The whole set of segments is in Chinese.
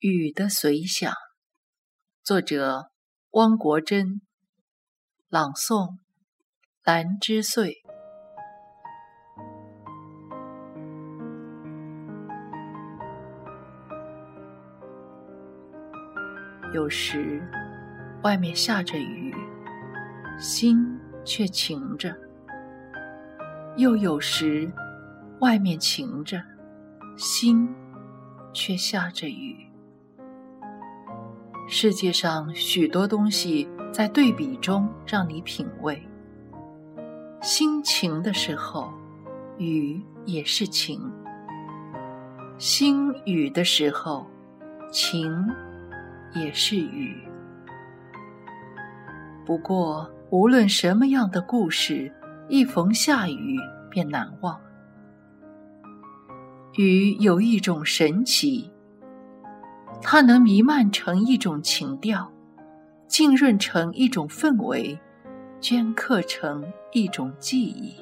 雨的随想，作者汪国真，朗诵兰之岁。有时外面下着雨，心却晴着；又有时外面晴着，心却下着雨。世界上许多东西在对比中让你品味。心晴的时候，雨也是晴；心雨的时候，晴也是雨。不过，无论什么样的故事，一逢下雨便难忘。雨有一种神奇。它能弥漫成一种情调，浸润成一种氛围，镌刻成一种记忆。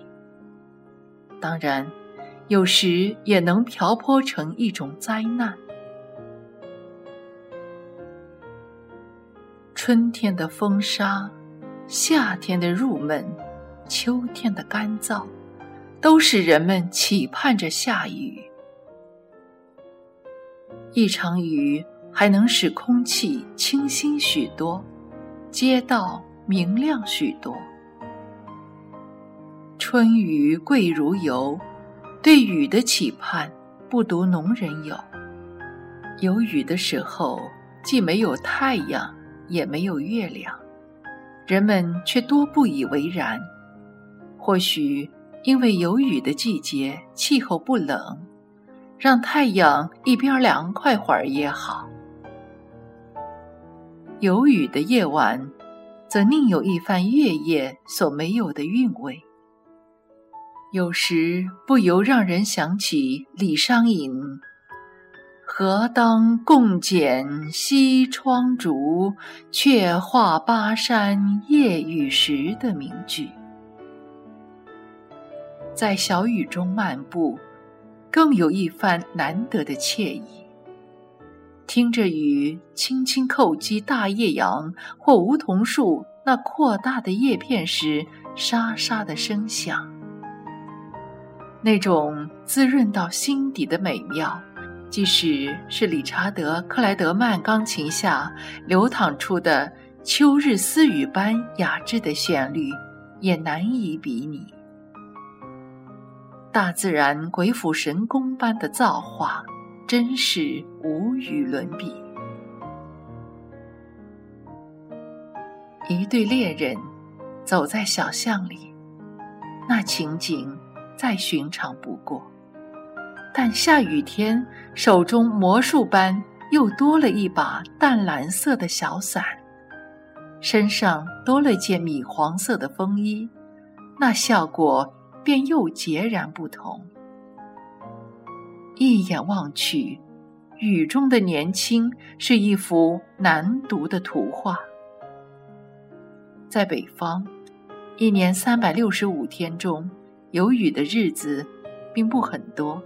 当然，有时也能瓢泼成一种灾难。春天的风沙，夏天的入闷，秋天的干燥，都使人们期盼着下雨。一场雨还能使空气清新许多，街道明亮许多。春雨贵如油，对雨的期盼不独农人有。有雨的时候，既没有太阳，也没有月亮，人们却多不以为然。或许因为有雨的季节，气候不冷。让太阳一边凉快会儿也好。有雨的夜晚，则另有一番月夜所没有的韵味。有时不由让人想起李商隐“何当共剪西窗烛，却话巴山夜雨时”的名句。在小雨中漫步。更有一番难得的惬意。听着雨轻轻叩击大叶杨或梧桐树那扩大的叶片时，沙沙的声响，那种滋润到心底的美妙，即使是理查德·克莱德曼钢琴下流淌出的秋日私语般雅致的旋律，也难以比拟。大自然鬼斧神工般的造化，真是无与伦比。一对恋人走在小巷里，那情景再寻常不过。但下雨天，手中魔术般又多了一把淡蓝色的小伞，身上多了件米黄色的风衣，那效果。便又截然不同。一眼望去，雨中的年轻是一幅难读的图画。在北方，一年三百六十五天中，有雨的日子并不很多。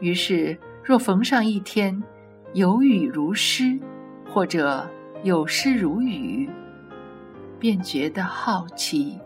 于是，若逢上一天有雨如诗，或者有诗如雨，便觉得好奇。